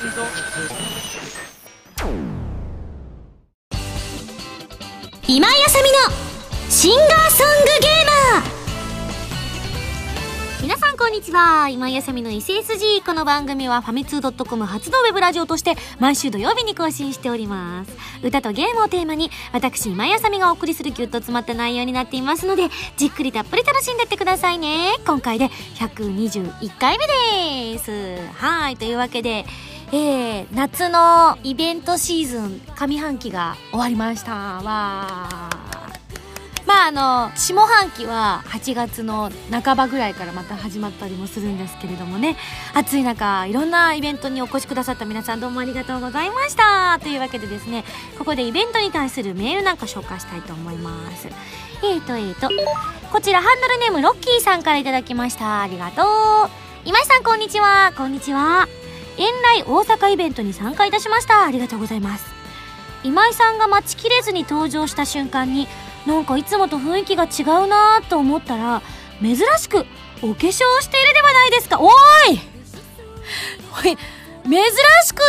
今井あさみのシンガーソングゲーマー。皆さんこんにちは。今井あさみの SSG この番組はファミツー .com 初のウェブラジオとして毎週土曜日に更新しております。歌とゲームをテーマに私今井あさみがお送りするギュッと詰まった内容になっていますのでじっくりたっぷり楽しんでってくださいね。今回で121回目です。はい。というわけでえー、夏のイベントシーズン上半期が終わりました。わまああの下半期は8月の半ばぐらいからまた始まったりもするんですけれどもね。暑い中いろんなイベントにお越しくださった皆さんどうもありがとうございました。というわけでですねここでイベントに対するメールなんか紹介したいと思います。えーとえーと。こちらハンドルネームロッキーさんから頂きました。ありがとう。今井さんこんにちは。こんにちは。来大阪イベントに参加いたしました。ありがとうございます。今井さんが待ちきれずに登場した瞬間になんかいつもと雰囲気が違うなと思ったら珍しくお化粧しているではないですか。おーい！おい珍しく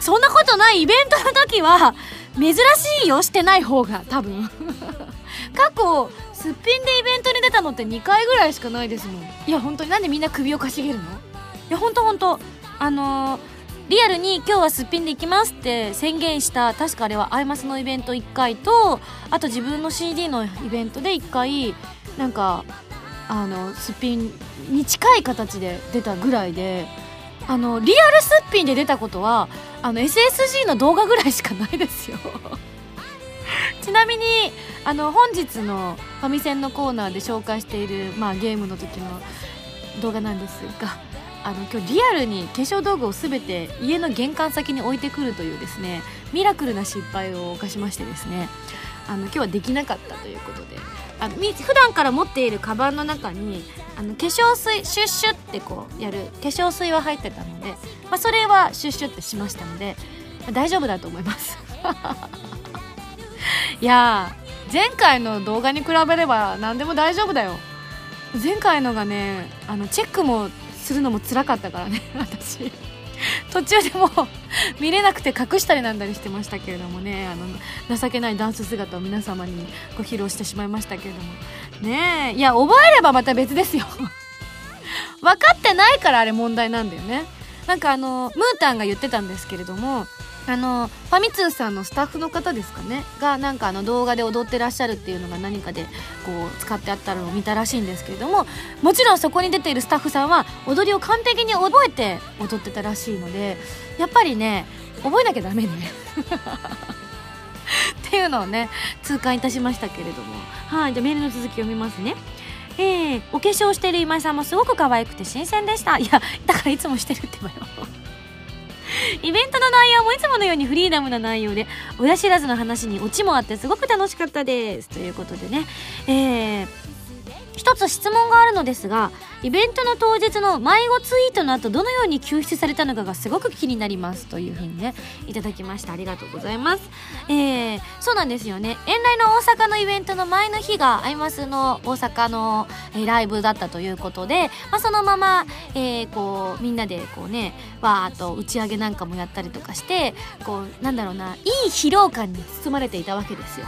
そんなことないイベントの時は珍しいよしてない方が多分。過去すっぴんでイベントに出たのって2回ぐらいしかないですもん。いや本当になんでみんな首をかしげるの？いや本当本当。あの、リアルに今日はすっぴんで行きますって宣言した確かあれはアイマスのイベント1回とあと自分の CD のイベントで1回なんかあのすっぴんに近い形で出たぐらいであのリアルすっぴんで出たことはあの SSG の動画ぐらいしかないですよ。ちなみにあの本日のファミセンのコーナーで紹介している、まあ、ゲームの時の動画なんですがあの今日リアルに化粧道具を全て家の玄関先に置いてくるというですねミラクルな失敗を犯しましてですねあの今日はできなかったということであの普段から持っているカバンの中にあの化粧水シュッシュってこうやる化粧水は入ってたので、まあ、それはシュッシュってしましたので、まあ、大丈夫だと思います。いや前回の動画に比べれば何でも大丈夫だよ。前回のがねあのチェックもするのも辛かったからね 私。途中でも見れなくて隠したりなんだりしてましたけれどもねあの情けないダンス姿を皆様にご披露してしまいましたけれども。ねえいや覚えればまた別ですよ。分かってないからあれ問題なんだよね。なんかあのムータンが言ってたんですけれどもあのファミ通さんのスタッフの方ですかね？がなんかあの動画で踊ってらっしゃるっていうのが何かでこう使ってあったのを見たらしいんですけれどももちろんそこに出ているスタッフさんは踊りを完璧に覚えて踊ってたらしいのでやっぱりね覚えなきゃダメね。っていうのをね痛感いたしましたけれども。はいじゃあメールの続き読みますね。えー、お化粧している今井さんもすごく可愛くて新鮮でした。いやだからいつもしてるってばよ。イベントの内容もいつものようにフリーダムな内容で親知らずの話にオチもあってすごく楽しかったです。ということでね。えー一つ質問があるのですがイベントの当日の迷子ツイートの後どのように救出されたのかがすごく気になりますというふうにねいただきました。ありがとうございます。えー、そうなんですよね。遠来の大阪のイベントの前の日がアイマスの大阪の、えー、ライブだったということで、まあ、そのまま、えー、こうみんなでこうねわーっと打ち上げなんかもやったりとかしてこうなんだろうないい疲労感に包まれていたわけですよ。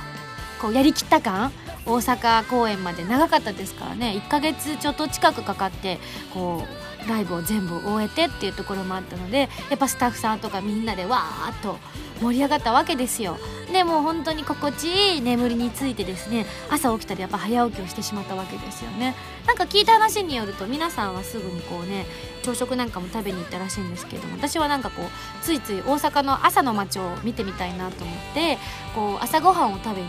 こうやりきった感大阪公演まで長かったですからね。1ヶ月ちょっと近くかかってこうライブを全部終えてっていうところもあったのでやっぱスタッフさんとかみんなでわーっと盛り上がったわけですよ。でもう本当に心地いい眠りについてですね朝起きたらやっぱ早起きをしてしまったわけですよね。なんか聞いた話によると皆さんはすぐにこうね朝食なんかも食べに行ったらしいんですけども私はなんかこうついつい大阪の朝の街を見てみたいなと思ってこう朝ごはんを食べに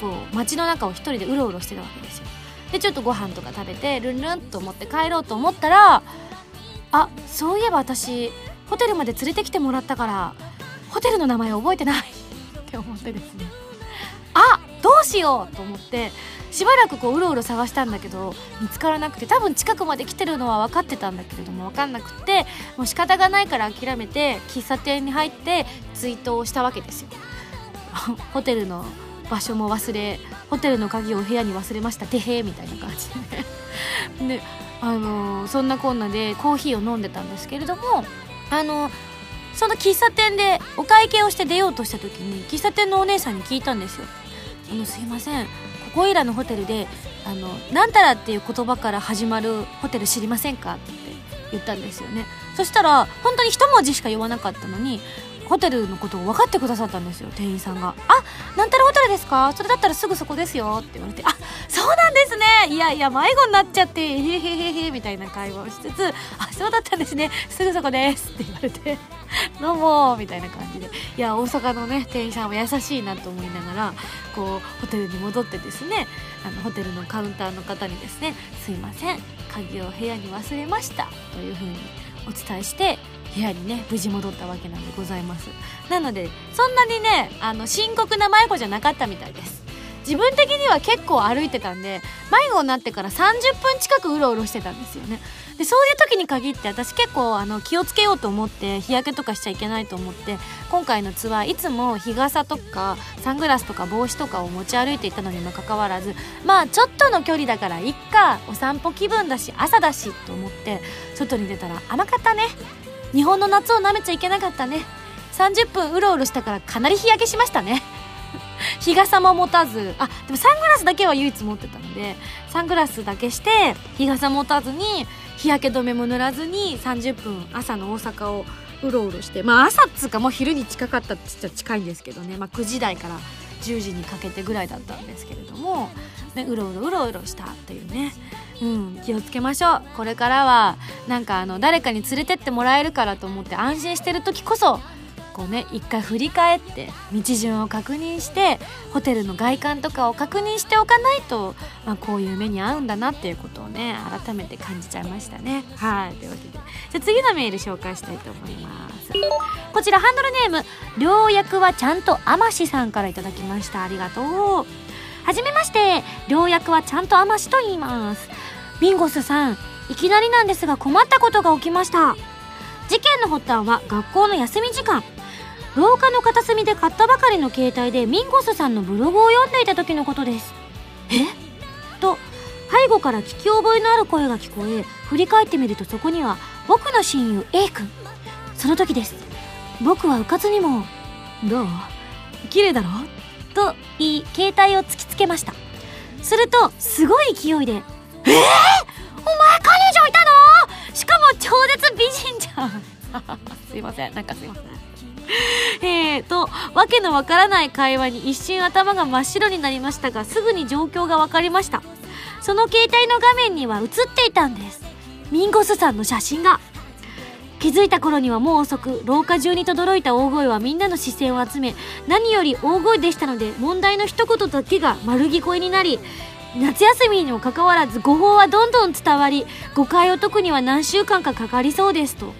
そう街の中を一人でうろうろしてたわけですよ。でちょっとご飯とか食べてルンルンと思って帰ろうと思ったらあそういえば私ホテルまで連れてきてもらったからホテルの名前覚えてない。って思ってですね。あどうしようと思ってしばらくこううろうろ探したんだけど見つからなくて多分近くまで来てるのは分かってたんだけれども分かんなくってもう仕方がないから諦めて喫茶店に入ってツイートをしたわけですよ。ホテルの場所も忘れホテルの鍵を部屋に忘れました。てへーみたいな感じで。であのそんなこんなでコーヒーを飲んでたんですけれどもあのその喫茶店でお会計をして出ようとした時に喫茶店のお姉さんに聞いたんですよ「あのすいません。ここいらのホテルであのなんたらっていう言葉から始まるホテル知りませんか?」って言ったんですよね。そしたら本当に一文字しか言わなかったのにホテルのことを分かってくださったんですよ店員さんが「あなんたらホテルですか？それだったらすぐそこですよ」って言われて「あそうなんですね。いやいや迷子になっちゃってへへへへ」みたいな会話をしつつ「あそうだったんですね。すぐそこです」って言われて「どうも」みたいな感じで。いや大阪のね店員さんは優しいなと思いながらこうホテルに戻ってですねあのホテルのカウンターの方にですね「すいません鍵を部屋に忘れました」というふうにお伝えして部屋にね無事戻ったわけなんでございます。なのでそんなにねあの深刻な迷子じゃなかったみたいです。自分的には結構歩いてたんで迷子になってから30分近くうろうろしてたんですよね。でそういう時に限って私結構あの気をつけようと思って日焼けとかしちゃいけないと思って今回のツアーいつも日傘とかサングラスとか帽子とかを持ち歩いていたのにもかかわらずまあちょっとの距離だからいっかお散歩気分だし朝だしと思って外に出たら甘かったね。日本の夏を舐めちゃいけなかったね。30分うろうろしたからかなり日焼けしましたね。日傘も持たず。あでもサングラスだけは唯一持ってたのでサングラスだけして日傘持たずに日焼け止めも塗らずに30分朝の大阪をうろうろして。まあ朝っつうかもう昼に近かったっつっちゃ近いんですけどね、まあ、9時台から10時にかけてぐらいだったんですけれども、ね、うろうろうろうろしたっていうね。うん、気をつけましょう。これからはなんかあの誰かに連れてってもらえるからと思って安心してる時こそこうね一回振り返って道順を確認してホテルの外観とかを確認しておかないと、まあ、こういう目に遭うんだなっていうことをね改めて感じちゃいましたね。はい。というわけで。じゃ次のメール紹介したいと思います。こちらハンドルネーム「良薬はちゃんと天しさんから頂きました。ありがとうはじめまして良薬はちゃんと天しと言います。ミンゴスさんいきなりなんですが困ったことが起きました。事件の発端は学校の休み時間。廊下の片隅で買ったばかりの携帯でミンゴスさんのブログを読んでいた時のことです。え？と背後から聞き覚えのある声が聞こえ振り返ってみるとそこには僕の親友 A 君。その時です。僕はうかつにも「どう？綺麗だろ?」と言い携帯を突きつけました。するとすごい勢いでえー、お前彼女いたの？しかも超絶美人じゃん。すいません。なんかすいません。えーとわけのわからない会話に一瞬頭が真っ白になりましたがすぐに状況が分かりました。その携帯の画面には映っていたんです。ミンゴスさんの写真が気づいた頃にはもう遅く廊下中に轟いた大声はみんなの視線を集め何より大声でしたので問題の一言だけが丸聞こえになり夏休みにもかかわらず誤報はどんどん伝わり誤解を解くには何週間かかかりそうですと、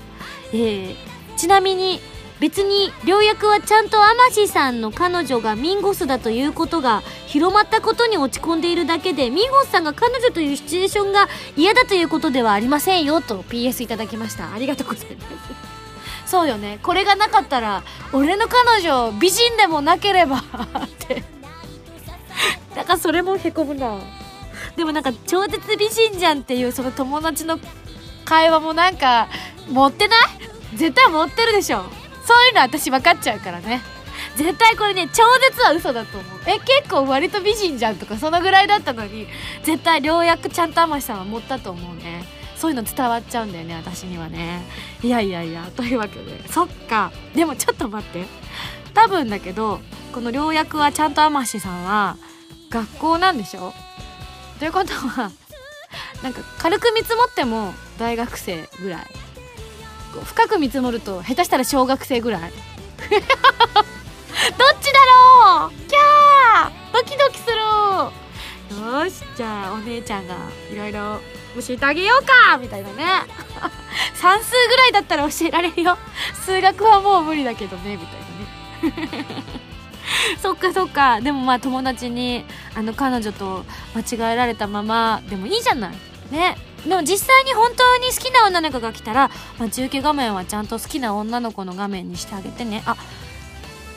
えー、ちなみに別に良薬はちゃんと天志さんの彼女がミンゴスだということが広まったことに落ち込んでいるだけでミンゴスさんが彼女というシチュエーションが嫌だということではありませんよと PS いただきました。ありがとうございます。そうよね。これがなかったら俺の彼女美人でもなければって。だからそれもへこむな。でもなんか超絶美人じゃんっていうその友達の会話もなんか持ってない？絶対持ってるでしょ。そういうの私分かっちゃうからね。絶対これね超絶は嘘だと思う。え結構割と美人じゃんとかそのぐらいだったのに絶対良薬ちゃんと天さんは持ったと思うね。そういうの伝わっちゃうんだよね私にはね。いやいやいやというわけで。そっか。でもちょっと待って。多分だけどこの良薬はちゃんと天志さんは学校なんでしょ？ということは なんか軽く見積もっても大学生ぐらい。深く見積もると下手したら小学生ぐらい。どっちだろう？キャー！ドキドキする！よしじゃあお姉ちゃんがいろいろ教えてあげようか！みたいなね。算数ぐらいだったら教えられるよ。数学はもう無理だけどねみたいな。そっかそっか。でもまあ友達にあの彼女と間違えられたままでもいいじゃない。ね。でも実際に本当に好きな女の子が来たら待ち受け画面はちゃんと好きな女の子の画面にしてあげてね。あ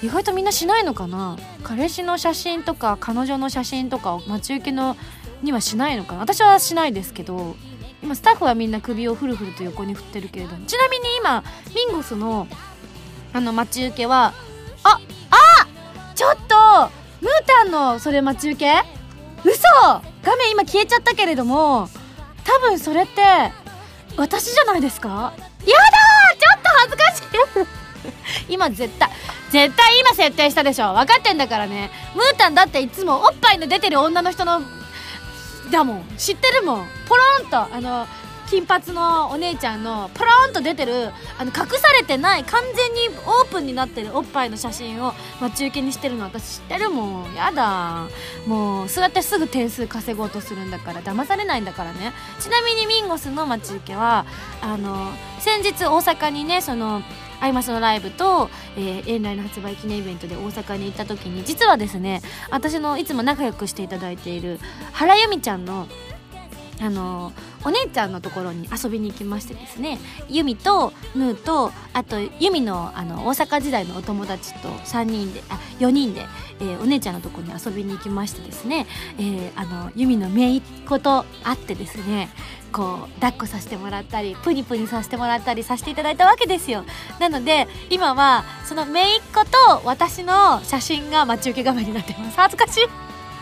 意外とみんなしないのかな。彼氏の写真とか彼女の写真とかを待ち受けのにはしないのかな。私はしないですけど今スタッフはみんな首をフルフルと横に振ってるけれども。ちなみに今ミンゴスのあの待ち受けはああちょっとムータンのそれ待ち受け？嘘！画面今消えちゃったけれども多分それって私じゃないですか？やだ！ちょっと恥ずかしい！今絶対絶対今設定したでしょ？分かってんだからね。ムータンだっていつもおっぱいの出てる女の人のだもん。知ってるもん。ポロンとあの金髪のお姉ちゃんのポロンと出てるあの隠されてない完全にオープンになってるおっぱいの写真を待ち受けにしてるの私知ってるもん。やだ。もうそうやってすぐ点数稼ごうとするんだから騙されないんだからね。ちなみにミンゴスの待ち受けはあの先日大阪にねそのアイマスのライブと、えー、遠来の発売記念イベントで大阪に行った時に実はですね私のいつも仲良くしていただいている原由美ちゃんのあのお姉ちゃんのところに遊びに行きましてですね。ユミとヌーとあとユミのあの大阪時代のお友達と3人であ4人で、えー、お姉ちゃんのところに遊びに行きましてですね、えー、あのユミの姪っ子と会ってですねこう抱っこさせてもらったりプニプニさせてもらったりさせていただいたわけですよ。なので今はその姪っ子と私の写真が待ち受け画面になってます。恥ずかしい。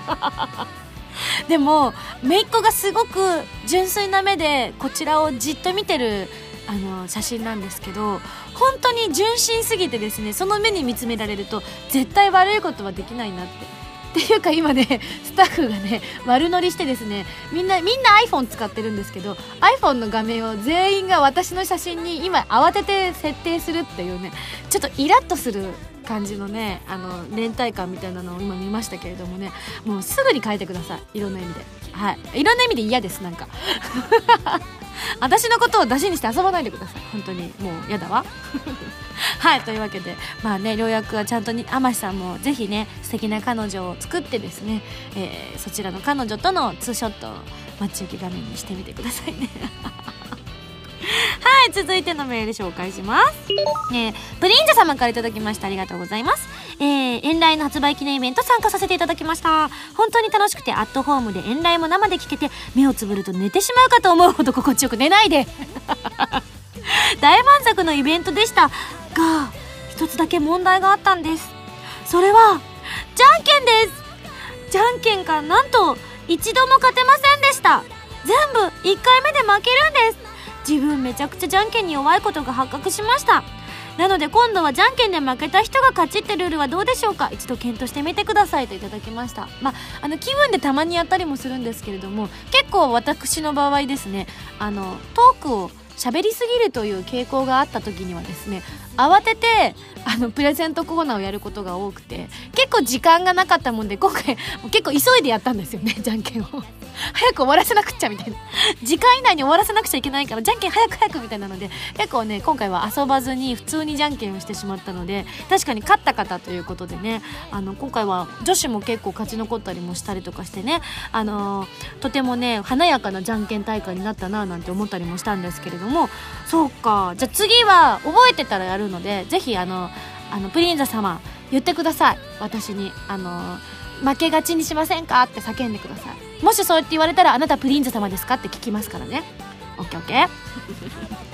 でも姪っ子がすごく純粋な目でこちらをじっと見てるあの写真なんですけど本当に純真すぎてですねその目に見つめられると絶対悪いことはできないなって。っていうか今ねスタッフがね悪乗りしてですねみんなみんな iPhone 使ってるんですけど iPhone の画面を全員が私の写真に今慌てて設定するっていうねちょっとイラッとする感じのねあの連帯感みたいなのを今見ましたけれどもねもうすぐに変えてください。いろんな意味で。はい。いろんな意味で嫌ですなんか。私のことを出しにして遊ばないでください。本当に。もう嫌だわ。はいというわけで。まあね良薬はちゃんとに天志さんもぜひね素敵な彼女を作ってですね、えー、そちらの彼女とのツーショットを待ち受け画面にしてみてくださいね。はい続いてのメール紹介します、えー、プリンジャ様から頂きました。ありがとうございます。えー、遠来の発売記念イベント参加させていただきました。本当に楽しくてアットホームで遠来も生で聞けて目をつぶると寝てしまうかと思うほど心地よく寝ないで。大満足のイベントでした。が一つだけ問題があったんです。それはじゃんけんです。じゃんけんがなんと一度も勝てませんでした。全部1回目で負けるんです。自分めちゃくちゃじゃんけんに弱いことが発覚しました。なので今度はじゃんけんで負けた人が勝ちってルールはどうでしょうか？一度検討してみてくださいといただきました。まああの気分でたまにやったりもするんですけれども結構私の場合ですねあのトークを喋りすぎるという傾向があった時にはですね慌ててあのプレゼントコーナーをやることが多くて結構時間がなかったもんで今回結構急いでやったんですよねじゃんけんを。早く終わらせなくちゃみたいな。時間以内に終わらせなくちゃいけないからじゃんけん早く早くみたいなので結構ね今回は遊ばずに普通にじゃんけんをしてしまったので確かに勝った方ということでねあの今回は女子も結構勝ち残ったりもしたりとかしてねあのー、とてもね華やかなじゃんけん大会になったななんて思ったりもしたんですけれどもそうか。じゃあ次は覚えてたらやるのでぜひあのあのプリンザ様言ってください。私にあの負けがちにしませんか？って叫んでください。もしそうやって言われたらあなたプリンズ様ですか？って聞きますからね。オッケーオッケー。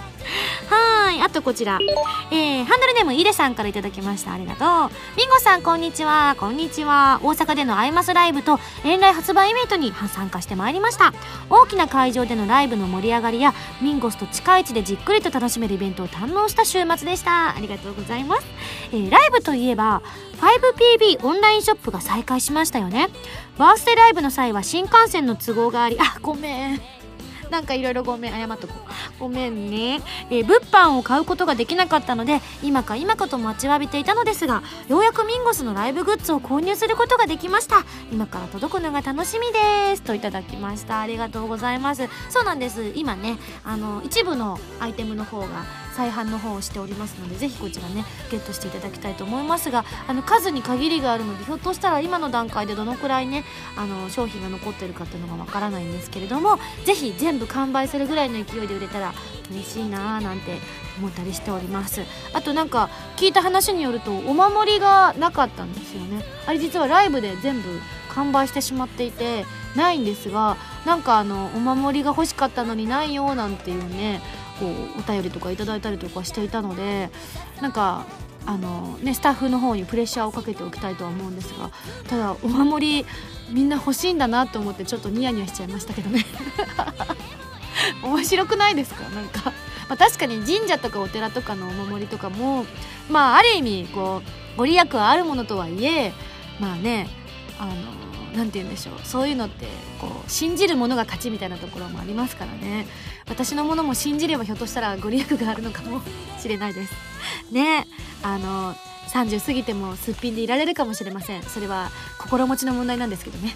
はいあとこちら、えー、ハンドルネームイレさんから頂きました。ありがとう。ビンゴさんこんにちは。こんにちは。大阪でのアイマスライブと遠来発売イベントに参加してまいりました。大きな会場でのライブの盛り上がりやミンゴスと近い位置でじっくりと楽しめるイベントを堪能した週末でした。ありがとうございます、えー、ライブといえば 5PB オンラインショップが再開しましたよね。バースデーライブの際は新幹線の都合がありあごめん。なんかいろいろごめん謝っとこうごめんね、えー、物販を買うことができなかったので今か今かと待ちわびていたのですがようやくミンゴスのライブグッズを購入することができました。今から届くのが楽しみです。といただきました。ありがとうございます。そうなんです。今ねあの一部のアイテムの方が再販の方をしておりますのでぜひこちらねゲットしていただきたいと思いますがあの数に限りがあるのでひょっとしたら今の段階でどのくらいねあの商品が残ってるかっていうのがわからないんですけれどもぜひ全部完売するぐらいの勢いで売れたら嬉しいなーなんて思ったりしております。あとなんか聞いた話によるとお守りがなかったんですよね。あれ実はライブで全部完売してしまっていてないんですがなんかあのお守りが欲しかったのにないよなんていうねこうお便りとかいただいたりとかしていたのでなんかあのねスタッフの方にプレッシャーをかけておきたいとは思うんですがただお守りみんな欲しいんだなと思ってちょっとニヤニヤしちゃいましたけどね。面白くないですか？なんか、まあ、確かに神社とかお寺とかのお守りとかもまあある意味こうご利益はあるものとはいえまあねあの何て言うんでしょう。そういうのってこう信じるものが勝ちみたいなところもありますからね。私のものも信じればひょっとしたらご利益があるのかもしれないです。ね。あの30過ぎてもすっぴんでいられるかもしれません。それは心持ちの問題なんですけどね。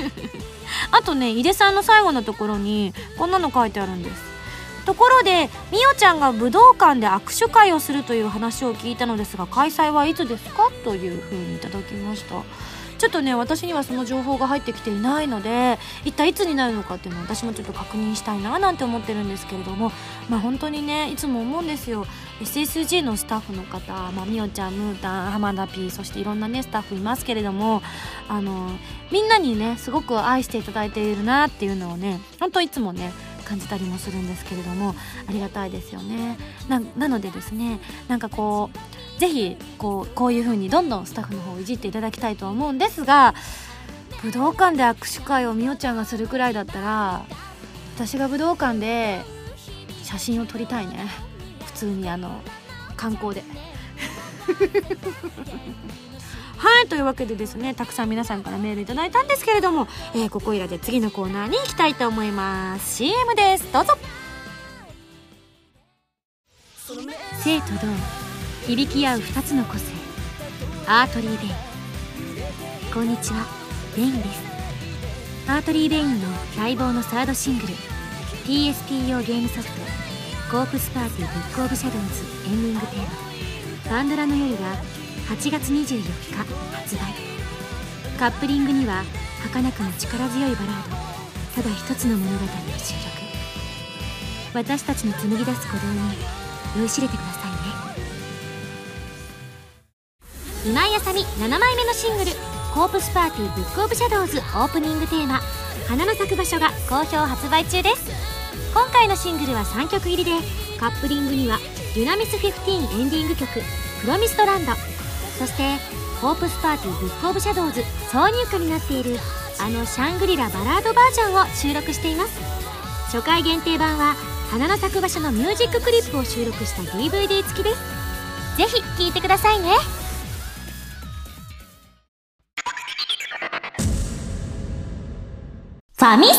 あとね井出さんの最後のところにこんなの書いてあるんです。ところでみおちゃんが武道館で握手会をするという話を聞いたのですが開催はいつですか？というふうにいただきました。ちょっとね私にはその情報が入ってきていないので一体いつになるのかっていうのを私もちょっと確認したいななんて思ってるんですけれどもまあ本当にねいつも思うんですよ。SSG のスタッフの方、まあ、みおちゃんムータン浜田 P そしていろんなねスタッフいますけれどもあのみんなにねすごく愛していただいているなっていうのをね本当いつもね感じたりもするんですけれどもありがたいですよね。なのでですねなんかこうぜひこうこういう風にどんどんスタッフの方をいじっていただきたいとは思うんですが武道館で握手会をみおちゃんがするくらいだったら私が武道館で写真を撮りたいね。普通にあの観光で。はいというわけでですねたくさん皆さんからメールいただいたんですけれども、えー、ここいらで次のコーナーに行きたいと思います。CM です。どうぞ。静と動 響き合う2つの個性。アーテリー・ベイン。こんにちは。ベインです。アーテリー・ベインの待望のサードシングル。PSP 用ゲームソフト「コープスパーティーブック・オブ・シャドウズ」エンディングテーマ「パンドラの夜」が8月24日発売。カップリングには儚くも力強いバラード。ただ一つの物語を収録。私たちの紡ぎ出す鼓動に酔いしれてください。今井麻美7枚目のシングル「コープスパーティーブックオブシャドウズ」オープニングテーマ「花の咲く場所」が好評発売中です。今回のシングルは3曲入りでカップリングには「デュナミス15」エンディング曲「プロミストランド」そしてコープスパーティーブックオブシャドウズ挿入歌になっているあのシャングリラバラードバージョンを収録しています。初回限定版は花の咲く場所のミュージッククリップを収録した DVD 付きです。ぜひ聴いてくださいね。ファミセン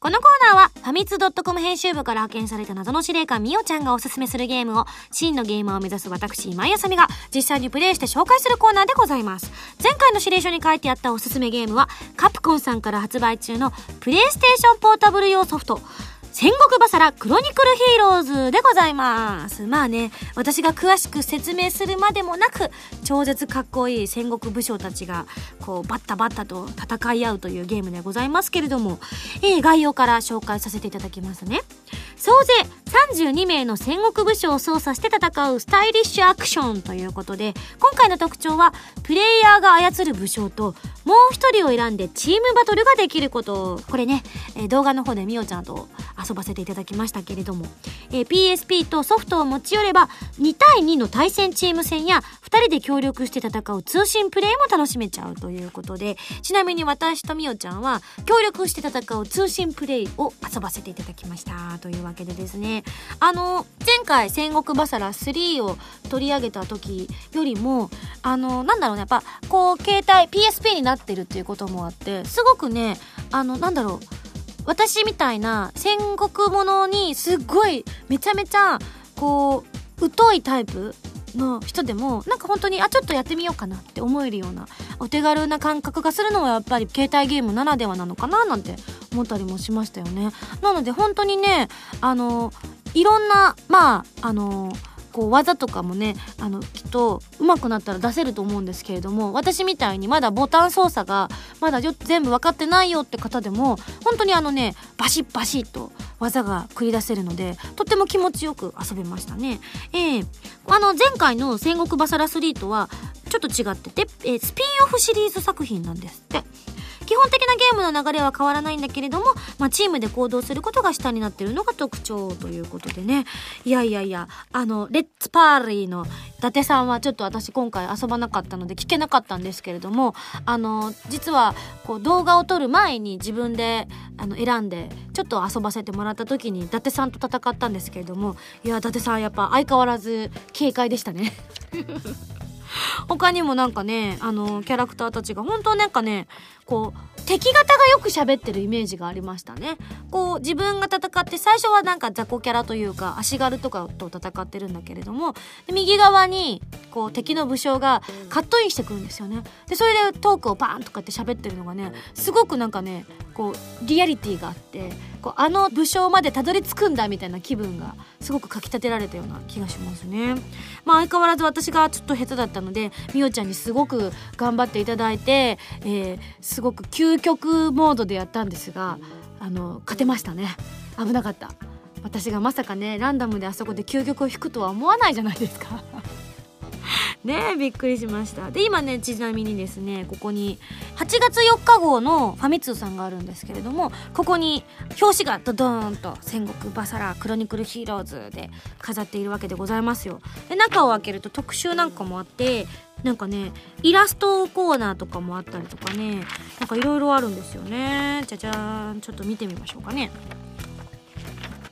このコーナーは、ファミツ .com 編集部から派遣された謎の司令官みおちゃんがおすすめするゲームを、真のゲーマーを目指す私、今井あさみが実際にプレイして紹介するコーナーでございます。前回の司令書に書いてあったおすすめゲームは、カプコンさんから発売中のプレイステーションポータブル用ソフト、戦国バサラクロニクルヒーローズでございます。まあね、私が詳しく説明するまでもなく、超絶かっこいい戦国武将たちが、こう、バッタバッタと戦い合うというゲームでございますけれども、えー、概要から紹介させていただきますね。総勢32名の戦国武将を操作して戦うスタイリッシュアクションということで、今回の特徴は、プレイヤーが操る武将と、もう一人を選んでチームバトルができること。これね、えー、動画の方でみおちゃんと遊遊ばせていただきましたけれども、えー、PSP とソフトを持ち寄れば2対2の対戦チーム戦や2人で協力して戦う通信プレイも楽しめちゃうということで。ちなみに私とみおちゃんは協力して戦う通信プレイを遊ばせていただきましたというわけでですね。あの前回戦国バサラ3を取り上げた時よりもあのなんだろうねやっぱこう携帯 PSP になってるっていうこともあってすごくねあのなんだろう私みたいな戦国ものにすっごいめちゃめちゃこう疎いタイプの人でもなんか本当にあちょっとやってみようかなって思えるようなお手軽な感覚がするのはやっぱり携帯ゲームならではなのかななんて思ったりもしましたよね。なので本当にねあのいろんなまああのこう技とかもねあのきっと上手くなったら出せると思うんですけれども私みたいにまだボタン操作がまだ全部分かってないよって方でも本当にあのねバシッバシッと技が繰り出せるのでとっても気持ちよく遊べましたね。えー、あの前回の戦国バサラ3とはちょっと違ってて、えー、スピンオフシリーズ作品なんですって。基本的なゲームの流れは変わらないんだけれども、まあ、チームで行動することが下になってるのが特徴ということでね。いやいやいやあのレッツパーリーの伊達さんはちょっと私今回遊ばなかったので聞けなかったんですけれどもあの実はこう動画を撮る前に自分であの選んでちょっと遊ばせてもらった時に伊達さんと戦ったんですけれどもいや伊達さんやっぱ相変わらず軽快でしたね。他にもなんかねあのキャラクターたちが本当なんかねこう敵方がよく喋ってるイメージがありましたね。こう自分が戦って最初はなんか雑魚キャラというか足軽とかと戦ってるんだけれども右側にこう敵の武将がカットインしてくるんですよね。でそれでトークをバーンとかって喋ってるのがねすごくなんかねこうリアリティがあってこうあの武将までたどり着くんだみたいな気分がすごくかきたてられたような気がしますね。まあ相変わらず私がちょっと下手だったのでみおちゃんにすごく頑張っていただいて、えー、すごく究極モードでやったんですがあの勝てましたね。危なかった。私がまさかねランダムであそこで究極を引くとは思わないじゃないですか。ねびっくりしました。で今ねちなみにですねここに8月4日号のファミ通さんがあるんですけれどもここに表紙がドドーンと戦国バサラクロニクルヒーローズで飾っているわけでございますよ。で中を開けると特集なんかもあってなんかねイラストコーナーとかもあったりとかねなんかいろいろあるんですよね。じゃじゃーん。ちょっと見てみましょうかね。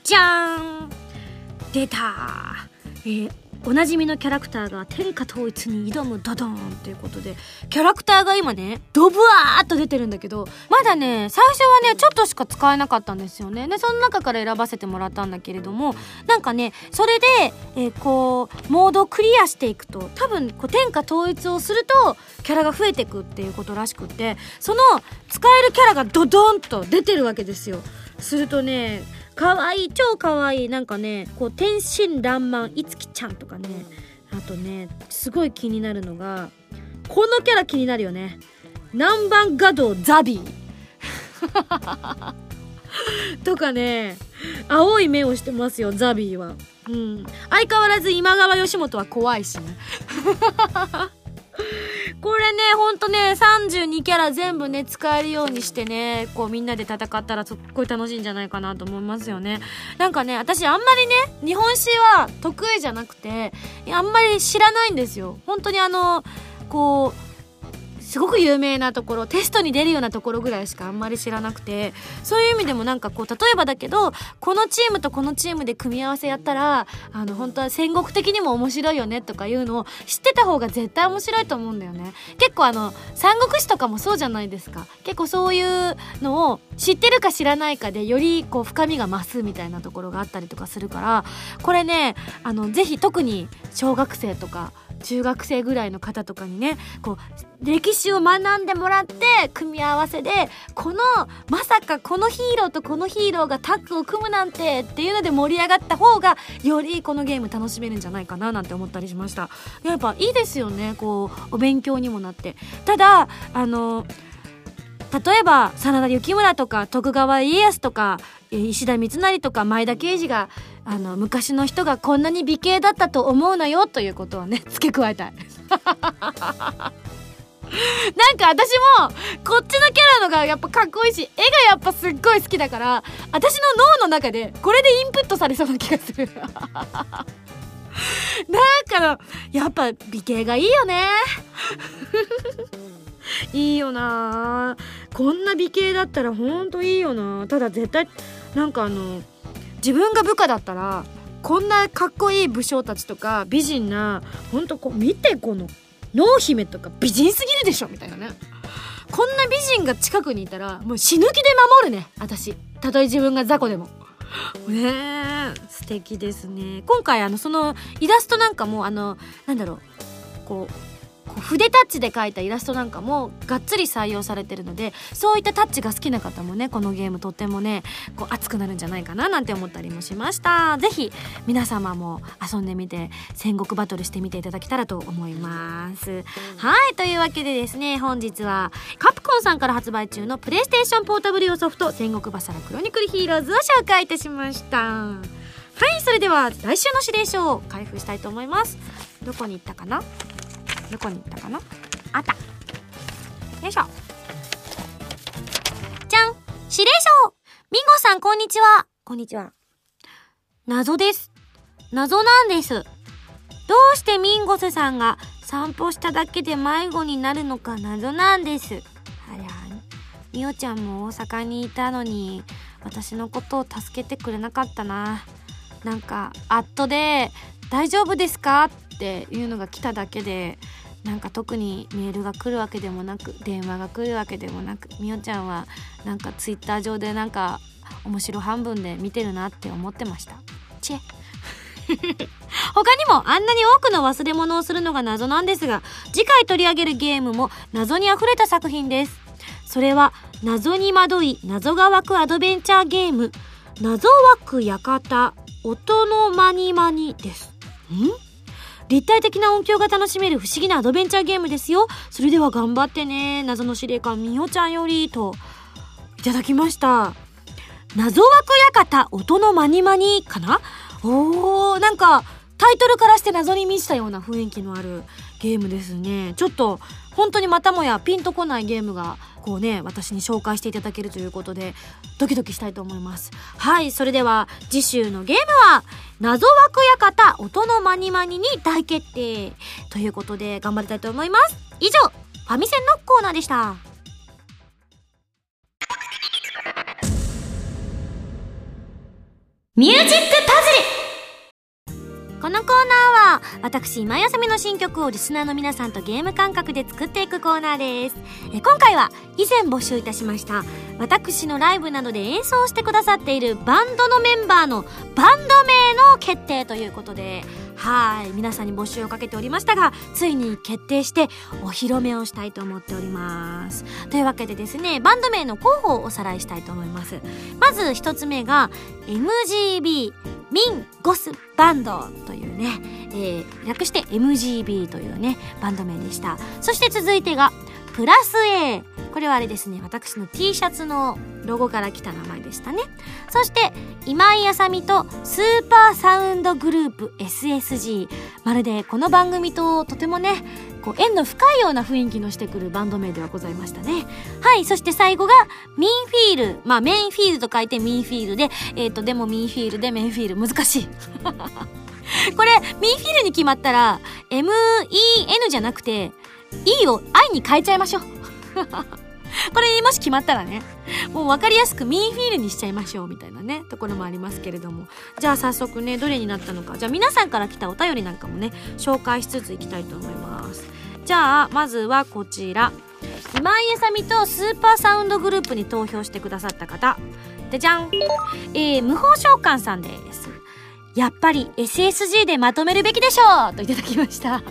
じゃーん。出たえーおなじみのキャラクターが天下統一に挑むドドーンということで、キャラクターが今ね、ドブワーっと出てるんだけど、まだね、最初はね、ちょっとしか使えなかったんですよね。で、その中から選ばせてもらったんだけれども、なんかね、それで、えー、こう、モードをクリアしていくと、多分、こう、天下統一をすると、キャラが増えていくっていうことらしくって、その、使えるキャラがドドンと出てるわけですよ。するとね、かわいい超かわいいなんかねこう天真爛漫いつきちゃんとかね。あとねすごい気になるのがこのキャラ気になるよね。南蛮画道ザビー。とかね青い目をしてますよザビーは。うん。相変わらず今川義元は怖いしね。これねほんとね32キャラ全部ね使えるようにしてねこうみんなで戦ったらすっごい楽しいんじゃないかなと思いますよね。なんかね私あんまりね日本史は得意じゃなくてあんまり知らないんですよ。本当にあのこうすごく有名なところテストに出るようなところぐらいしかあんまり知らなくてそういう意味でもなんかこう例えばだけどこのチームとこのチームで組み合わせやったらあの本当は戦国的にも面白いよねとかいうのを知ってた方が絶対面白いと思うんだよね。結構あの三国志とかもそうじゃないですか。結構そういうのを知ってるか知らないかでよりこう深みが増すみたいなところがあったりとかするからこれねあのぜひ特に小学生とか中学生ぐらいの方とかにねこう歴史を学んでもらって組み合わせでこのまさかこのヒーローとこのヒーローがタッグを組むなんてっていうので盛り上がった方がよりこのゲーム楽しめるんじゃないかななんて思ったりしました。やっぱいいですよねこうお勉強にもなってただあの例えば真田幸村とか徳川家康とか石田三成とか前田慶次があの昔の人がこんなに美形だったと思うなよということをね付け加えたい。なんか私もこっちのキャラのがやっぱかっこいいし絵がやっぱすっごい好きだから私の脳の中でこれでインプットされそうな気がする。だからやっぱ美形がいいよね。いいよな。こんな美形だったらほんといいよな。ただ絶対なんかあの自分が部下だったらこんなかっこいい武将たちとか美人なほんとこう見てこの濃姫とか美人すぎるでしょみたいなね。こんな美人が近くにいたらもう死ぬ気で守るね。私。たとえ自分が雑魚でも。ね素敵ですね。今回あのそのイラストなんかもあのなんだろう。こう筆タッチで描いたイラストなんかもがっつり採用されてるのでそういったタッチが好きな方もねこのゲームとってもねこう熱くなるんじゃないかななんて思ったりもしました。是非皆様も遊んでみて戦国バトルしてみていただけたらと思います。はいというわけでですね本日はカプコンさんから発売中のプレイステーションポータブル用ソフト戦国バサラクロニクルヒーローズを紹介いたしました。はいそれでは来週の指令書を開封したいと思います。どこに行ったかな？どこに行ったかな？あったよいしょさん、こんにちは。こんにちは。謎です。謎なんです。どうしてミンゴスさんが散歩しただけで迷子になるのか謎なんです。ありゃ、みおちゃんも大阪にいたのに、私のことを助けてくれなかったな。なんか、アットで、大丈夫ですか？っていうのが来ただけで、なんか特にメールが来るわけでもなく電話が来るわけでもなくみおちゃんはなんかツイッター上でなんか面白半分で見てるなって思ってました。チェ。他にもあんなに多くの忘れ物をするのが謎なんですが次回取り上げるゲームも謎にあふれた作品です。それは謎に惑い謎が湧くアドベンチャーゲーム謎湧く館音のまにまにです。ん？立体的な音響が楽しめる不思議なアドベンチャーゲームですよ。それでは頑張ってね。謎の司令官みおちゃんより、と、いただきました。謎枠館音のまにまにかな？おー、なんか、タイトルからして謎に満ちたような雰囲気のあるゲームですね。ちょっと、本当にまたもやピンとこないゲームがこうね私に紹介していただけるということでドキドキしたいと思います。はいそれでは次週のゲームは謎枠館音のまにまにに大決定ということで頑張りたいと思います。以上ファミセンのコーナーでした。ミュージックパズル。このコーナーは私今休みの新曲をリスナーの皆さんとゲーム感覚で作っていくコーナーです。え今回は以前募集いたしました私のライブなどで演奏してくださっているバンドのメンバーのバンド名の決定ということではい皆さんに募集をかけておりましたがついに決定してお披露目をしたいと思っておりますというわけでですねバンド名の候補をおさらいしたいと思いますまず一つ目が MGB ミンゴスバンドというね、えー、略して MGB というね、バンド名でした。そして続いてが、プラス A。これはあれですね、私の T シャツのロゴから来た名前でしたね。そして、今井あさみとスーパーサウンドグループ SSG。まるでこの番組ととてもね、こう縁の深いような雰囲気のしてくるバンド名ではございましたね。はい、そして最後がミンフィール。まあメインフィールと書いてミンフィールで、えっ、ー、と、でもミンフィールでメインフィール。難しい。これ、ミンフィールに決まったら、MEN じゃなくて、E を I に変えちゃいましょう。これもし決まったらね、もう分かりやすくミンフィールにしちゃいましょうみたいなね、ところもありますけれども。じゃあ早速ね、どれになったのか。じゃあ皆さんから来たお便りなんかもね、紹介しつついきたいと思います。じゃあ、まずはこちら。今井あさみとスーパーサウンドグループに投票してくださった方。でじゃんえー、無法召喚さんです。やっぱり SSG でまとめるべきでしょうといただきました。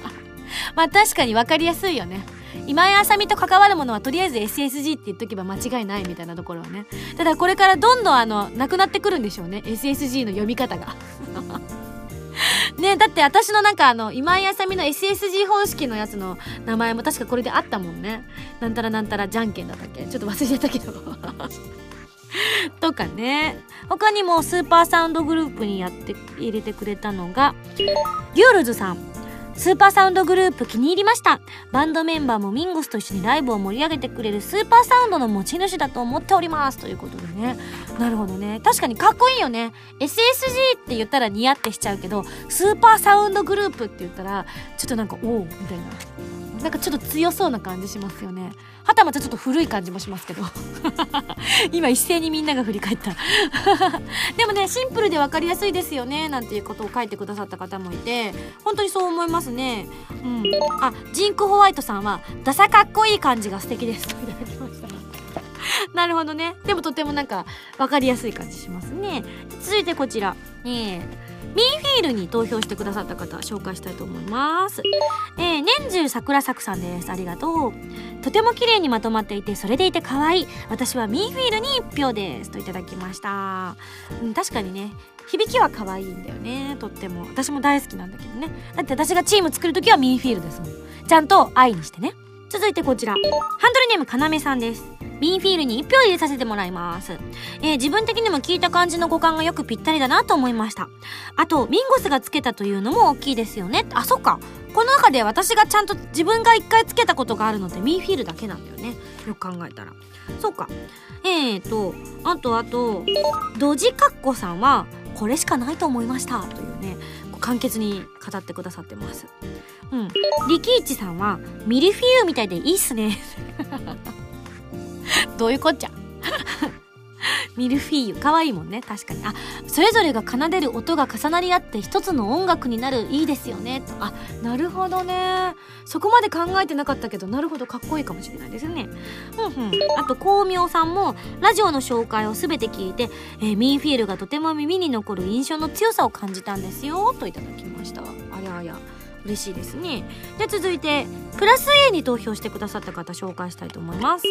まあ確かに分かりやすいよね。今井あさみと関わるものはとりあえず SSG って言っとけば間違いないみたいなところはね。ただこれからどんどんあの、なくなってくるんでしょうね。SSG の読み方が。ねだって私のなんかあの、今井あさみの SSG 方式のやつの名前も確かこれであったもんね。なんたらなんたらじゃんけんだったっけ？ちょっと忘れちゃったけど。とかね。他にもスーパーサウンドグループにやって入れてくれたのが、リュールズさん。スーパーサウンドグループ気に入りました。バンドメンバーもミンゴスと一緒にライブを盛り上げてくれるスーパーサウンドの持ち主だと思っております。ということでね。なるほどね。確かにかっこいいよね。SSG って言ったらニヤってしちゃうけど、スーパーサウンドグループって言ったら、ちょっとなんか、おおみたいな。なんかちょっと強そうな感じしますよね。はたまたちょっと古い感じもしますけど。今一斉にみんなが振り返った。でもねシンプルで分かりやすいですよね。なんていうことを書いてくださった方もいて。本当にそう思いますね。うん。あジンクホワイトさんはダサかっこいい感じが素敵です。といただきました。なるほどね。でもとてもなんか分かりやすい感じしますね。続いてこちら。ねえミンフィールに投票してくださった方紹介したいと思います。えー、年中桜咲さんです。ありがとう。とても綺麗にまとまっていて、それでいて可愛い。私はミンフィールに1票です。といただきました。うん、確かにね、響きは可愛いんだよね。とっても。私も大好きなんだけどね。だって私がチーム作るときはミンフィールですもん。ちゃんと愛にしてね。続いてこちら。ハンドルネームかなめさんです。ミンフィールに1票入れさせてもらいます。えー、自分的にも聞いた感じの五感がよくぴったりだなと思いました。あと、ミンゴスがつけたというのも大きいですよね。あ、そっか。この中で私がちゃんと自分が一回つけたことがあるのってミンフィールだけなんだよね。よく考えたら。そうか。えーと、あとあと、ドジカッコさんは、これしかないと思いましたというね簡潔に語ってくださってますうんリキイチさんはミルフィーユみたいでいいっすね どういうこっちゃ？ミルフィーユ。可愛いもんね。確かに。あそれぞれが奏でる音が重なり合って一つの音楽になる。いいですよね。とあなるほどね。そこまで考えてなかったけどなるほど。かっこいいかもしれないですね。うんうん。あと光明さんもラジオの紹介を全て聞いて、えー、ミンフィールがとても耳に残る印象の強さを感じたんですよ。といただきました。あやあや嬉しいですね。じゃ続いてプラス A に投票してくださった方紹介したいと思います。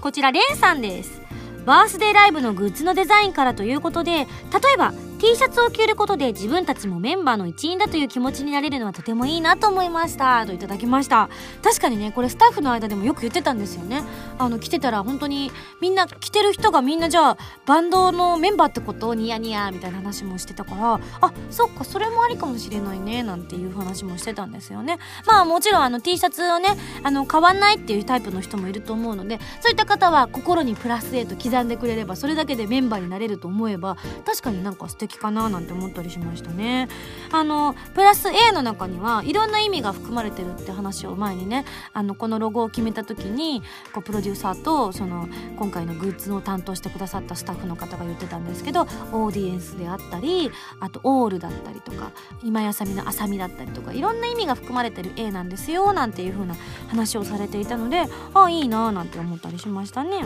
こちらレンさんです。バースデーライブのグッズのデザインからということで例えば T シャツを着ることで自分たちもメンバーの一員だという気持ちになれるのはとてもいいなと思いました。といただきました。確かにねこれスタッフの間でもよく言ってたんですよね。あの着てたら本当にみんな着てる人がみんなじゃあバンドのメンバーってこと？をニヤニヤみたいな話もしてたから。あそっかそれもありかもしれないねなんていう話もしてたんですよね。まあもちろんあの T シャツをねあの買わないっていうタイプの人もいると思うのでそういった方は心にプラス A と刻んでくれればそれだけでメンバーになれると思えば確かになんか素敵かななんて思ったりしましたねあのプラス A の中にはいろんな意味が含まれてるって話を前にねあのこのロゴを決めた時にこうプロデューサーとその今回のグッズを担当してくださったスタッフの方が言ってたんですけどオーディエンスであったりあとオールだったりとか今やさみのあさみだったりとかいろんな意味が含まれてる A なんですよなんていう風な話をされていたのでああいいなーなんて思ったりしましたね。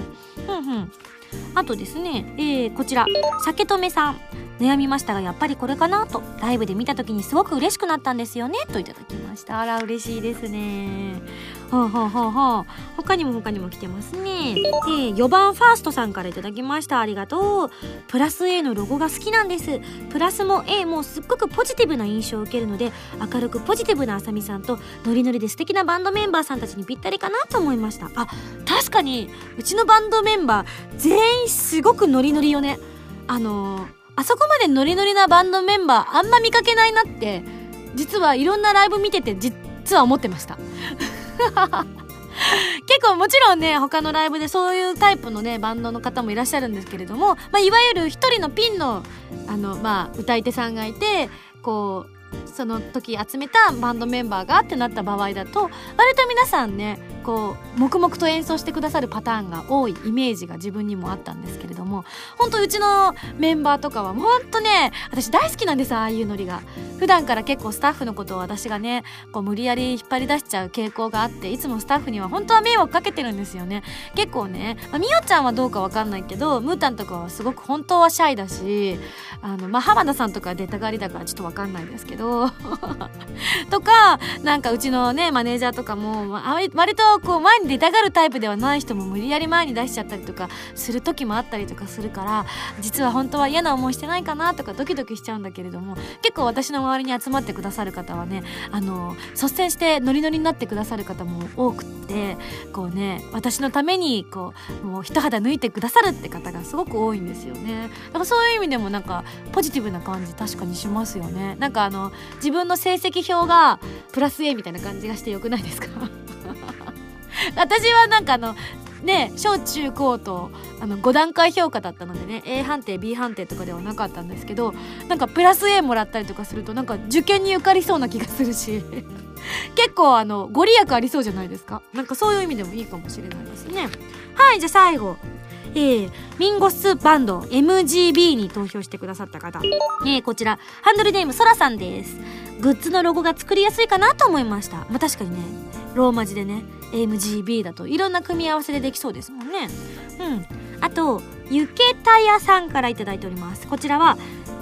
うんうんあとですね、えー、こちら。酒留さん。悩みましたがやっぱりこれかなと。ライブで見た時にすごく嬉しくなったんですよね。といただきました。あら嬉しいですね。ほうほうほうほう他にも他にも来てますね。で4番ファーストさんからいただきました。ありがとう。プラス A のロゴが好きなんです。プラスも A もすっごくポジティブな印象を受けるので明るくポジティブなあさみさんとノリノリで素敵なバンドメンバーさんたちにぴったりかなと思いました。あ確かにうちのバンドメンバー全員すごくノリノリよね。あのーあそこまでノリノリなバンドメンバーあんま見かけないなって実はいろんなライブ見てて実は思ってました。結構もちろんね他のライブでそういうタイプのねバンドの方もいらっしゃるんですけれども、まあ、いわゆる一人のピンのあの、まあ、歌い手さんがいてこうその時集めたバンドメンバーがってなった場合だと割と皆さんねこう黙々と演奏してくださるパターンが多いイメージが自分にもあったんですけれども本当うちのメンバーとかは本当ね私大好きなんですああいうノリが。普段から結構スタッフのことを私がねこう無理やり引っ張り出しちゃう傾向があっていつもスタッフには本当は迷惑かけてるんですよね。結構ね、まあ、みおちゃんはどうかわかんないけどムータンとかはすごく本当はシャイだしあの、まあ、浜田さんとか出たがりだからちょっとわかんないですけどど。とかなんかうちのねマネージャーとかも、割とこう前に出たがるタイプではない人も無理やり前に出しちゃったりとかする時もあったりとかするから実は本当は嫌な思いしてないかなとかドキドキしちゃうんだけれども結構私の周りに集まってくださる方はねあの率先してノリノリになってくださる方も多くってこうね私のためにこうもう一肌抜いてくださるって方がすごく多いんですよね。だからそういう意味でもなんかポジティブな感じ確かにしますよね。なんかあの自分の成績表がプラス A みたいな感じがしてよくないですか？私はなんかあのね小中高とあの5段階評価だったのでね A 判定 B 判定とかではなかったんですけどなんかプラス A もらったりとかするとなんか受験に受かりそうな気がするし 結構あのご利益ありそうじゃないですか。なんかそういう意味でもいいかもしれないですね。はいじゃあ最後。えー、ミンゴスバンド MGB に投票してくださった方、えー、こちらハンドルネームソラさんです。グッズのロゴが作りやすいかなと思いました。まあ確かにねローマ字でね MGB だといろんな組み合わせでできそうですもんね。うん。あとゆけたやさんから頂いております。こちらは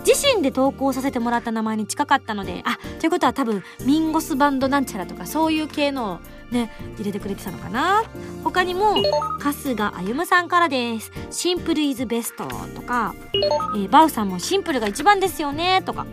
自身で投稿させてもらった名前に近かったのであということは多分ミンゴスバンドなんちゃらとかそういう系のね入れてくれてたのかな？他にも春日歩夢さんからです。シンプルイズベストとか、えー、バウさんもシンプルが一番ですよねとか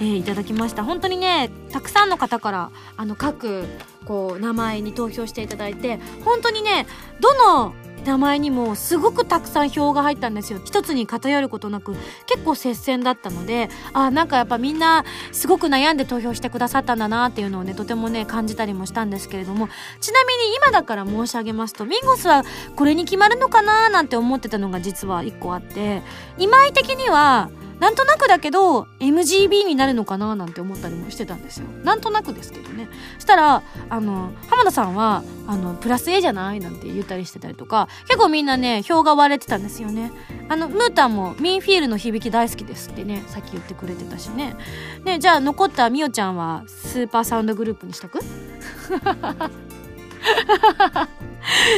えー、いただきました。本当にねたくさんの方からあの各こう名前に投票していただいて本当にねどの名前にもすごくたくさん票が入ったんですよ。一つに偏ることなく結構接戦だったのであなんかやっぱみんなすごく悩んで投票してくださったんだなっていうのをねとてもね感じたりもしたんですけれども。ちなみに今だから申し上げますとミンゴスはこれに決まるのかななんて思ってたのが実は1個あって今井的にはなんとなくだけど MGB になるのかななんて思ったりもしてたんですよ。なんとなくですけどね。したらあの浜田さんはあのプラス A じゃないなんて言ったりしてたりとか結構みんなね票が割れてたんですよね。あのムータンもミンフィールの響き大好きですってねさっき言ってくれてたしね。ねじゃあ残ったみおちゃんはスーパーサウンドグループにしとく？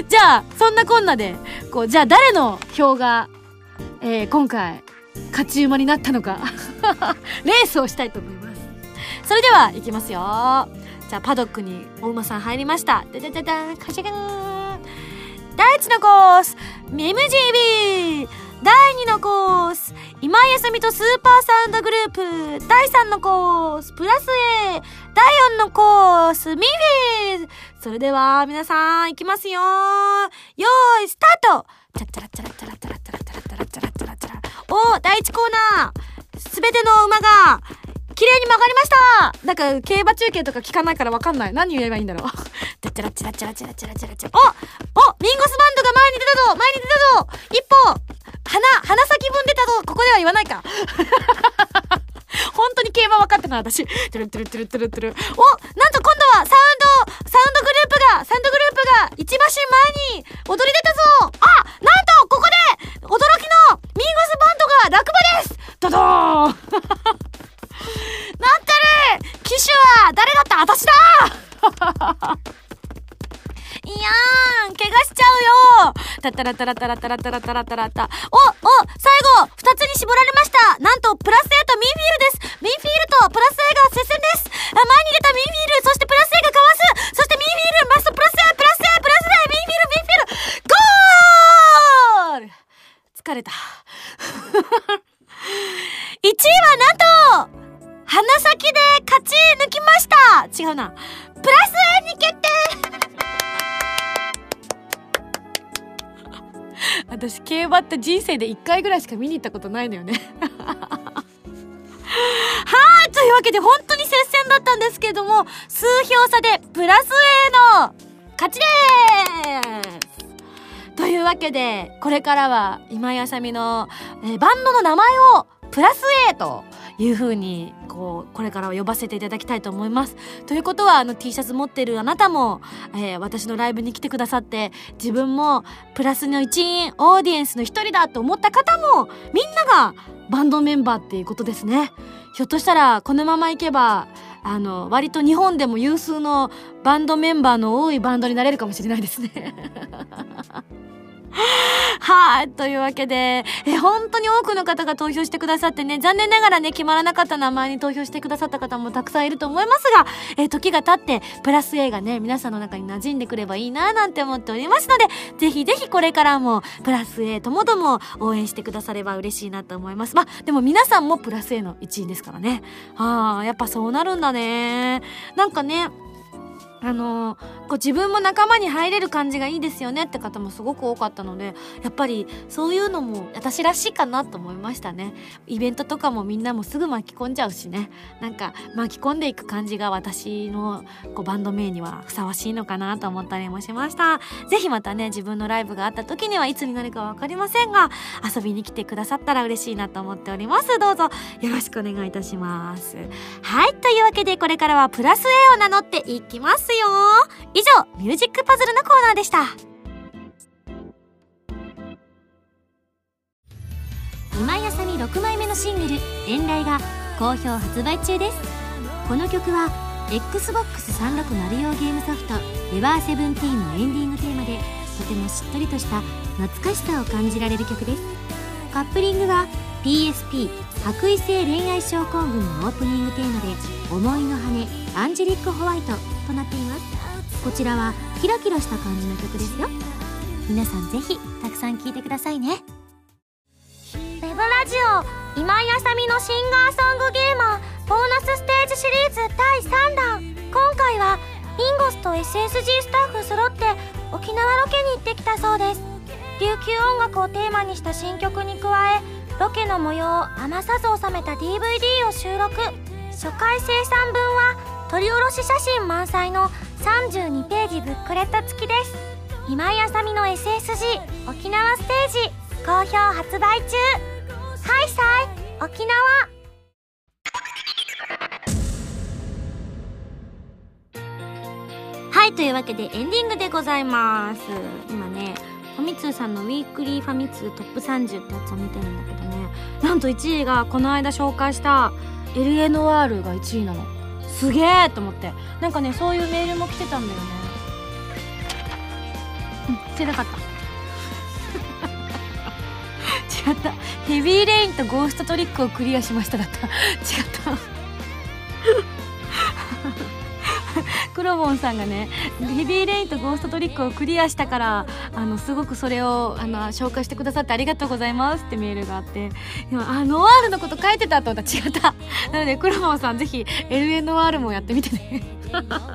じゃあそんなこんなでこうじゃあ誰の票が、えー、今回勝ち馬になったのか。レースをしたいと思います。それではいきますよ。じゃあパドックにお馬さん入りました。ダダダダカシャガン。第1のコース MGB 第2のコース今井あさみとスーパーサウンドグループ。第3のコースプラス A 第4のコースミフィーそれでは皆さんいきますよ。よーいスタート。チャッチャラチャラチャラチャラチャラチャラチャラチャラチャラチャラお第1コーナーすべての馬が綺麗に曲がりましたなんか競馬中継とか聞かないからわかんない何言えばいいんだろうチャチラチャラチャラチャラチャラチャラチャラおおミンゴスバンドが前に出たぞ前に出たぞ一歩鼻鼻先分出たぞここでは言わないか本当に競馬分かってない私。トゥルトゥルトゥルトゥルトゥル。おなんと今度はサウンド、サウンドグループが、サウンドグループが一馬身前に踊り出たぞあなんとここで驚きのミンゴスバンドが落馬ですドドーンなんてる騎手は誰だった私だいやーん怪我しちゃうよタッタラタラタラタラタラタラタラタ。おって人生で1回ぐらいしか見に行ったことないのよね。はいというわけで本当に接戦だったんですけれども数票差でプラス A の勝ちです。というわけでこれからは今井あさみの、えー、バンドの名前をプラス A という風にこうこれからは呼ばせていただきたいと思います。ということはあの T シャツ持ってるあなたも、えー、私のライブに来てくださって自分もプラスの一員オーディエンスの一人だと思った方もみんながバンドメンバーっていうことですね。ひょっとしたらこのままいけばあの割と日本でも有数のバンドメンバーの多いバンドになれるかもしれないですね。はい。というわけで、え、本当に多くの方が投票してくださってね、残念ながらね、決まらなかった名前に投票してくださった方もたくさんいると思いますが、え、時が経って、プラス A がね、皆さんの中に馴染んでくればいいななんて思っておりますので、ぜひぜひこれからも、プラス A ともども応援してくだされば嬉しいなと思います。まあ、でも皆さんもプラス A の一員ですからね。ああ、やっぱそうなるんだね。なんかね、あのこう自分も仲間に入れる感じがいいですよねって方もすごく多かったのでやっぱりそういうのも私らしいかなと思いましたね。イベントとかもみんなもすぐ巻き込んじゃうしね。なんか巻き込んでいく感じが私のこうバンド名にはふさわしいのかなと思ったりもしました。是非またね自分のライブがあった時にはいつになるか分かりませんが遊びに来てくださったら嬉しいなと思っております。どうぞよろしくお願いいたします。はいというわけでこれからはプラス A を名乗っていきます。よ。以上ミュージックパズルのコーナーでした。今井あさみ6枚目のシングル「遠雷」が好評発売中です。この曲は XBOX360 用ゲームソフト「エバーセブンティーンのエンディングテーマでとてもしっとりとした懐かしさを感じられる曲です。カップリングは PSP 白衣性恋愛症候群のオープニングテーマで「思いの羽アンジェリック・ホワイト」となっています。こちらはキラキラした感じの曲ですよ。皆さんぜひたくさん聴いてくださいね。ウェブラジオ今井あさみのシンガーソングゲーマーボーナスステージシリーズ第3弾。今回はミンゴスと SSG スタッフ揃って沖縄ロケに行ってきたそうです。琉球音楽をテーマにした新曲に加えロケの模様を余さず収めた DVD を収録。初回生産分は撮り下ろし写真満載の32ページブックレット付きです。今井あさみの SSG 沖縄ステージ好評発売中。ハイサイ沖縄。はいというわけでエンディングでございます。今ねファミ通さんのウィークリーファミ通トップ30ってやつを見てるんだけどね。なんと1位がこの間紹介した LNR が1位なの。すげえと思って。なんかねそういうメールも来てたんだよね。うんしてなかった。違った。ヘビーレインとゴーストトリックをクリアしましただった。違った。クロボンさんがねヘビーレインとゴーストトリックをクリアしたからあのすごくそれをあの紹介してくださってありがとうございますってメールがあってでもあノワールのこと書いてたと思った。違った。なのでクロボンさんぜひ LNR もやってみてね。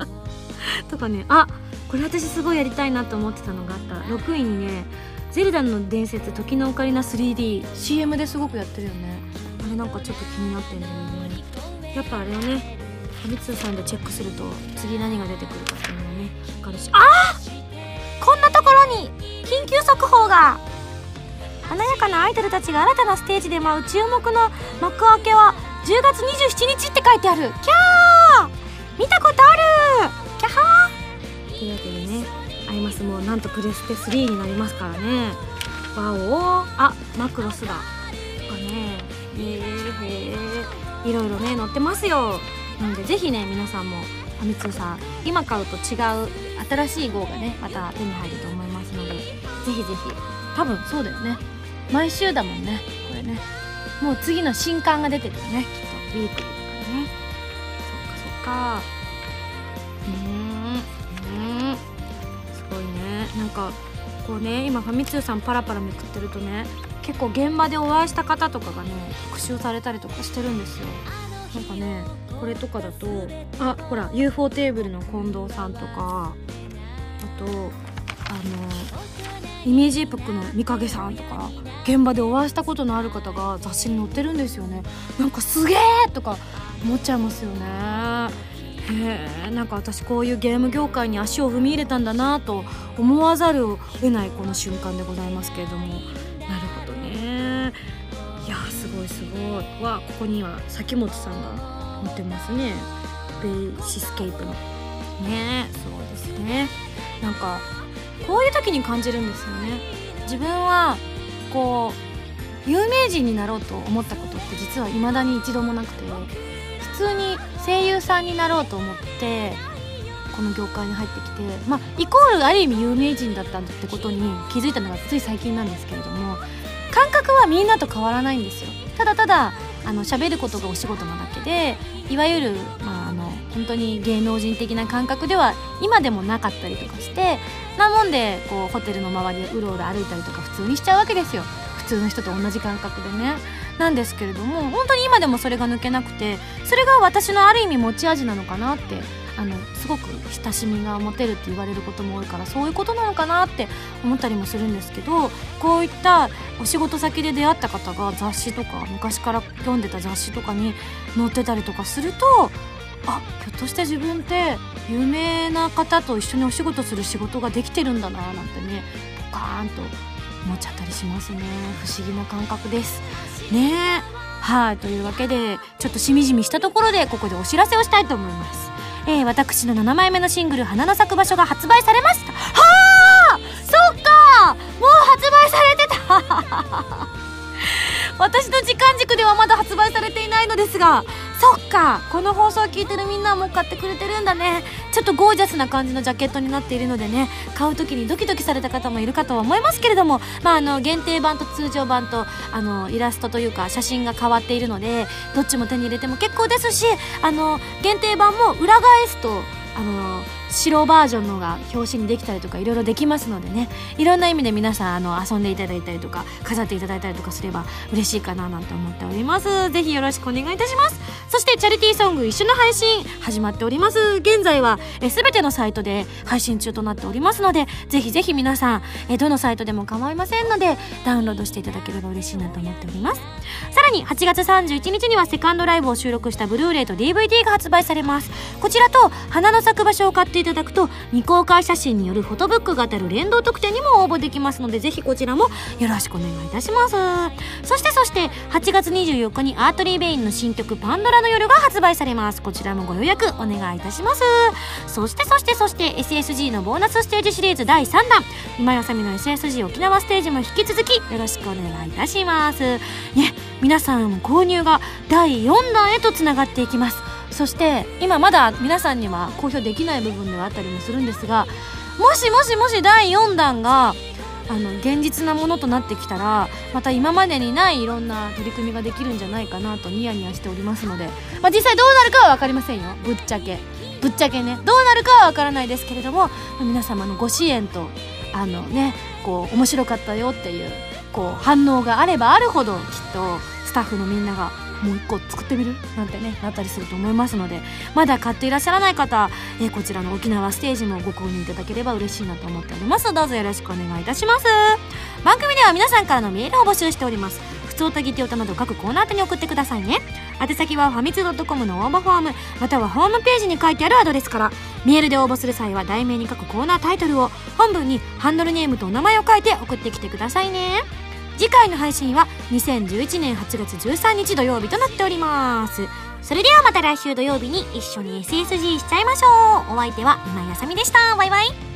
とかね。あこれ私すごいやりたいなと思ってたのがあった。6位にね「ゼルダの伝説時のオカリナ 3DCM」ですごくやってるよね。あれなんかちょっと気になってんだよね。やっぱあれをねファミ通さんでチェックすると次何が出てくるかっていうのがね分かるしあー!こんなところに緊急速報が!華やかなアイドルたちが新たなステージで舞う注目の幕開けは10月27日って書いてある。キャー!見たことある!キャハー!というわけでねアイマスもなんとプレステ3になりますからね。わお!あマクロスだ。とかねへえへえいろいろね載ってますよ。なのでぜひね皆さんもファミ通さん今買うと違う新しい号がねまた手に入ると思いますのでぜひぜひ。多分そうだよね。毎週だもんねこれね。もう次の新刊が出てるよねきっと。ウィークリーとかね。そっかそっか。うん。うん。すごいね。なんかこうね今ファミ通さんパラパラめくってるとね結構現場でお会いした方とかがね特集されたりとかしてるんですよ。なんかねこれとかだとあほら UFO テーブルの近藤さんとかあとあのイメージエポックの三影さんとか現場でお会いしたことのある方が雑誌に載ってるんですよね。なんかすげえとか思っちゃいますよね。へえんか私こういうゲーム業界に足を踏み入れたんだなと思わざるを得ないこの瞬間でございますけれども。なるほどね。いやすごいすごい。わここには崎本さんが持ってますね。ベーシスケープの。ね。すごいですね。なんかこういう時に感じるんですよね。自分はこう有名人になろうと思ったことって実は未だに一度もなくて普通に声優さんになろうと思ってこの業界に入ってきてまあイコールある意味有名人だったんだってことに気づいたのがつい最近なんですけれども感覚はみんなと変わらないんですよ。ただただあの喋ることがお仕事なだけでいわゆる、まあ、あの本当に芸能人的な感覚では今でもなかったりとかしてなもんでこうホテルの周りをうろうろ歩いたりとか普通にしちゃうわけですよ。普通の人と同じ感覚でね。なんですけれども本当に今でもそれが抜けなくてそれが私のある意味持ち味なのかなってあのすごく親しみが持てるって言われることも多いからそういうことなのかなって思ったりもするんですけどこういったお仕事先で出会った方が雑誌とか昔から読んでた雑誌とかに載ってたりとかするとあひょっとして自分って有名な方と一緒にお仕事する仕事ができてるんだななんてねポカーンと思っちゃったりしますね。不思議な感覚です。ね。はい。というわけでちょっとしみじみしたところでここでお知らせをしたいと思います。えー、私の7枚目のシングル「花の咲く場所」が発売されました。はあ！そっか！もう発売されてた。私の時間軸ではまだ発売されていないのですがそっか。この放送を聞いてるみんなも買ってくれてるんだね。ちょっとゴージャスな感じのジャケットになっているのでね。買う時にドキドキされた方もいるかとは思いますけれども、まあ、あの限定版と通常版とあのイラストというか写真が変わっているのでどっちも手に入れても結構ですしあの限定版も裏返すとあの白バージョンのが表紙にできたりとかいろいろできますのでね。いろんな意味で皆さんあの遊んでいただいたりとか飾っていただいたりとかすれば嬉しいかななんて思っております。ぜひよろしくお願いいたします。そしてチャリティーソング一緒の配信始まっております。現在はえ全てのサイトで配信中となっておりますのでぜひぜひ皆さんえどのサイトでも構いませんのでダウンロードしていただければ嬉しいなと思っております。さらに8月31日にはセカンドライブを収録したブルーレイと DVD が発売されます。こちらと花の咲く場所を買っていただくと未公開写真によるフォトブックが当たる連動特典にも応募できますのでぜひこちらもよろしくお願いいたします。そしてそして8月24日にアートリー・ベインの新曲「パンドラの夜」が発売されます。こちらもご予約お願いいたします。そしてそしてそして SSG のボーナスステージシリーズ第3弾。今やさみの SSG 沖縄ステージも引き続きよろしくお願いいたします。ね皆さん購入が第4弾へとつながっていきます。そして今まだ皆さんには公表できない部分ではあったりもするんですがもしもしもし第4弾があの現実なものとなってきたらまた今までにないいろんな取り組みができるんじゃないかなとニヤニヤしておりますので、まあ、実際どうなるかは分かりませんよ。ぶっちゃけ。ぶっちゃけね。どうなるかは分からないですけれども皆様のご支援とあのねこう面白かったよっていうこう反応があればあるほどきっとスタッフのみんながもう一個作ってみるなんてねなったりすると思いますのでまだ買っていらっしゃらない方、え、こちらの沖縄ステージもご購入いただければ嬉しいなと思っております。どうぞよろしくお願いいたします。番組では皆さんからのメールを募集しております。普通歌ぎて歌など各コーナー宛に送ってくださいね。宛先はファミツー .com の応募フォームまたはホームページに書いてあるアドレスからメールで応募する際は題名に書くコーナータイトルを本文にハンドルネームとお名前を書いて送ってきてくださいね。次回の配信は2011年8月13日土曜日となっております。それではまた来週土曜日に一緒に SSG しちゃいましょう。お相手は今井あさみでした。バイバイ。